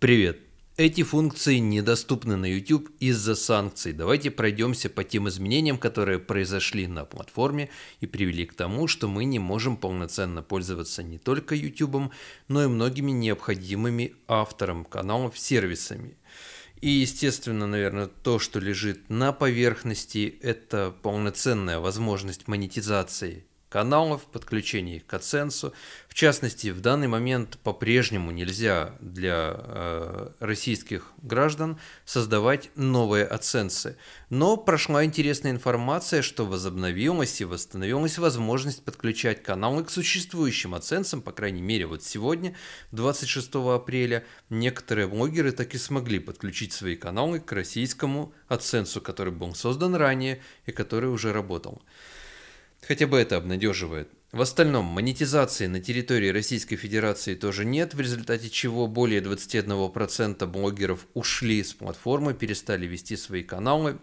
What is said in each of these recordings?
Привет! Эти функции недоступны на YouTube из-за санкций. Давайте пройдемся по тем изменениям, которые произошли на платформе и привели к тому, что мы не можем полноценно пользоваться не только YouTube, но и многими необходимыми авторам каналов сервисами. И, естественно, наверное, то, что лежит на поверхности, это полноценная возможность монетизации каналов, подключения их к AdSense. В частности, в данный момент по-прежнему нельзя для э, российских граждан создавать новые AdSense. Но прошла интересная информация, что возобновилась и восстановилась возможность подключать каналы к существующим AdSense, по крайней мере, вот сегодня, 26 апреля, некоторые блогеры так и смогли подключить свои каналы к российскому AdSense, который был создан ранее и который уже работал. Хотя бы это обнадеживает. В остальном, монетизации на территории Российской Федерации тоже нет, в результате чего более 21% блогеров ушли с платформы, перестали вести свои каналы.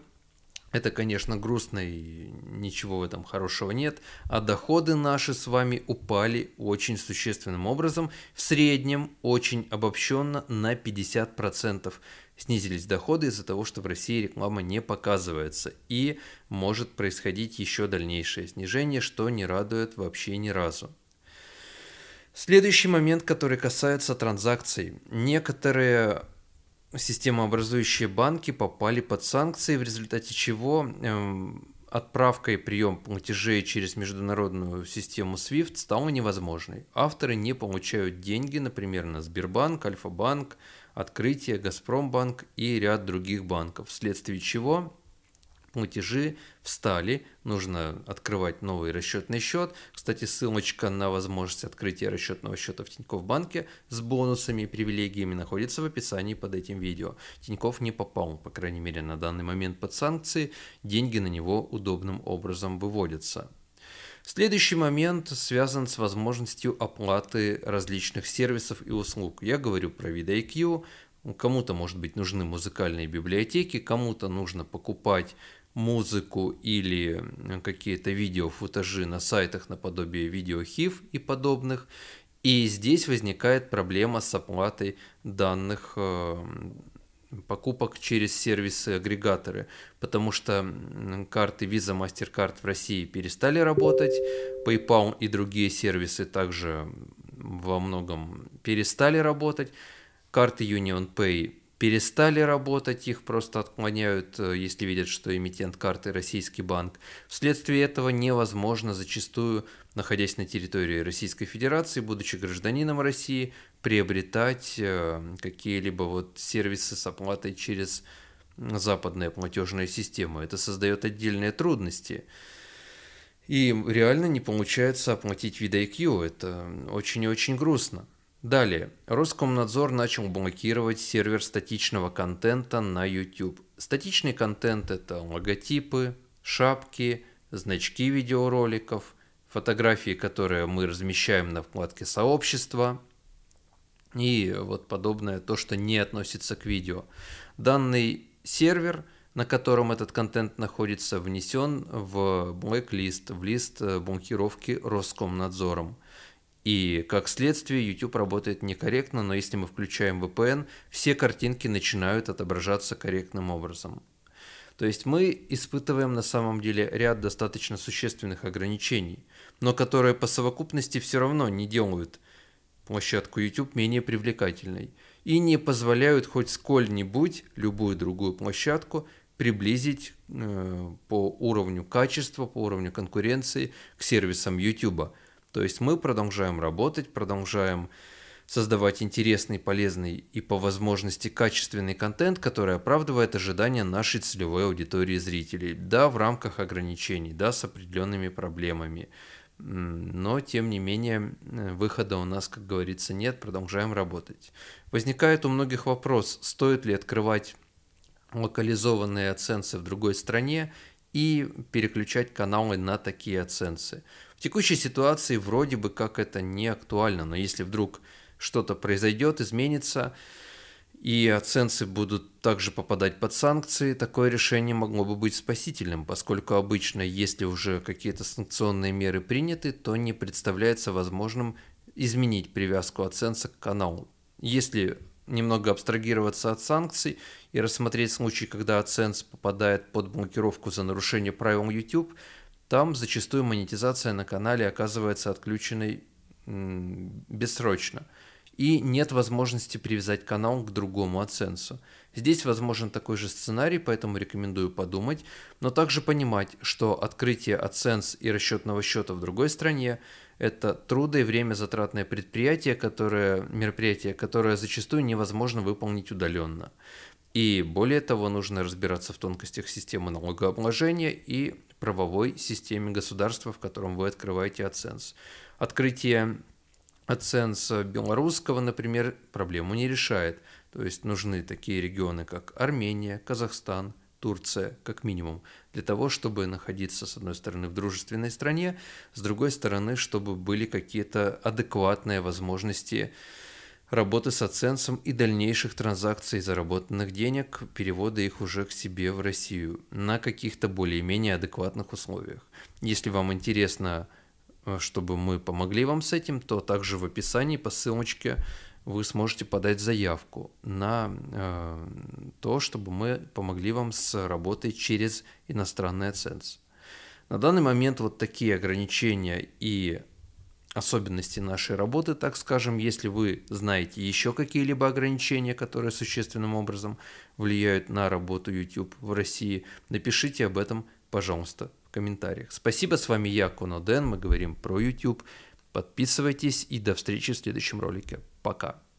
Это, конечно, грустно и ничего в этом хорошего нет. А доходы наши с вами упали очень существенным образом. В среднем, очень обобщенно, на 50% снизились доходы из-за того, что в России реклама не показывается. И может происходить еще дальнейшее снижение, что не радует вообще ни разу. Следующий момент, который касается транзакций. Некоторые системообразующие банки попали под санкции, в результате чего эм, отправка и прием платежей через международную систему SWIFT стала невозможной. Авторы не получают деньги, например, на Сбербанк, Альфа-банк, Открытие, Газпромбанк и ряд других банков, вследствие чего платежи встали, нужно открывать новый расчетный счет. Кстати, ссылочка на возможность открытия расчетного счета в Тинькофф банке с бонусами и привилегиями находится в описании под этим видео. Тинькофф не попал, по крайней мере, на данный момент под санкции, деньги на него удобным образом выводятся. Следующий момент связан с возможностью оплаты различных сервисов и услуг. Я говорю про VidIQ, кому-то, может быть, нужны музыкальные библиотеки, кому-то нужно покупать музыку или какие-то видео, футажи на сайтах наподобие видеохив и подобных. И здесь возникает проблема с оплатой данных э, покупок через сервисы-агрегаторы, потому что карты Visa, MasterCard в России перестали работать, PayPal и другие сервисы также во многом перестали работать, карты Union Pay перестали работать, их просто отклоняют, э, если видят, что эмитент карты российский банк. Вследствие этого невозможно зачастую, находясь на территории Российской Федерации, будучи гражданином России, приобретать э, какие-либо вот сервисы с оплатой через западные платежные системы. Это создает отдельные трудности. И реально не получается оплатить VidIQ. Это очень и очень грустно. Далее. Роскомнадзор начал блокировать сервер статичного контента на YouTube. Статичный контент – это логотипы, шапки, значки видеороликов, фотографии, которые мы размещаем на вкладке «Сообщества» и вот подобное, то, что не относится к видео. Данный сервер, на котором этот контент находится, внесен в blacklist, в лист блокировки Роскомнадзором. И как следствие YouTube работает некорректно, но если мы включаем VPN, все картинки начинают отображаться корректным образом. То есть мы испытываем на самом деле ряд достаточно существенных ограничений, но которые по совокупности все равно не делают площадку YouTube менее привлекательной и не позволяют хоть сколь-нибудь любую другую площадку приблизить э, по уровню качества, по уровню конкуренции к сервисам YouTube. То есть мы продолжаем работать, продолжаем создавать интересный, полезный и по возможности качественный контент, который оправдывает ожидания нашей целевой аудитории зрителей. Да, в рамках ограничений, да, с определенными проблемами. Но, тем не менее, выхода у нас, как говорится, нет, продолжаем работать. Возникает у многих вопрос, стоит ли открывать локализованные оценцы в другой стране и переключать каналы на такие оценцы. В текущей ситуации вроде бы как это не актуально, но если вдруг что-то произойдет, изменится, и оценцы будут также попадать под санкции, такое решение могло бы быть спасительным, поскольку обычно, если уже какие-то санкционные меры приняты, то не представляется возможным изменить привязку оценца к каналу. Если немного абстрагироваться от санкций и рассмотреть случаи, когда AdSense попадает под блокировку за нарушение правил YouTube, там зачастую монетизация на канале оказывается отключенной бессрочно – и нет возможности привязать канал к другому AdSense. Здесь возможен такой же сценарий, поэтому рекомендую подумать, но также понимать, что открытие AdSense и расчетного счета в другой стране – это трудо и время затратное предприятие, которое, мероприятие, которое зачастую невозможно выполнить удаленно. И более того, нужно разбираться в тонкостях системы налогообложения и правовой системе государства, в котором вы открываете AdSense. Открытие AdSense белорусского, например, проблему не решает. То есть нужны такие регионы, как Армения, Казахстан, Турция, как минимум, для того, чтобы находиться, с одной стороны, в дружественной стране, с другой стороны, чтобы были какие-то адекватные возможности работы с AdSense и дальнейших транзакций заработанных денег, перевода их уже к себе в Россию на каких-то более-менее адекватных условиях. Если вам интересно Э, чтобы мы помогли вам с этим, то также в описании по ссылочке вы сможете подать заявку на э, то, чтобы мы помогли вам с работой через иностранный AdSense. На данный момент вот такие ограничения и особенности нашей работы, так скажем, если вы знаете еще какие-либо ограничения, которые существенным образом влияют на работу YouTube в России, напишите об этом, пожалуйста, комментариях. Спасибо, с вами я, Коноден, мы говорим про YouTube. Подписывайтесь и до встречи в следующем ролике. Пока.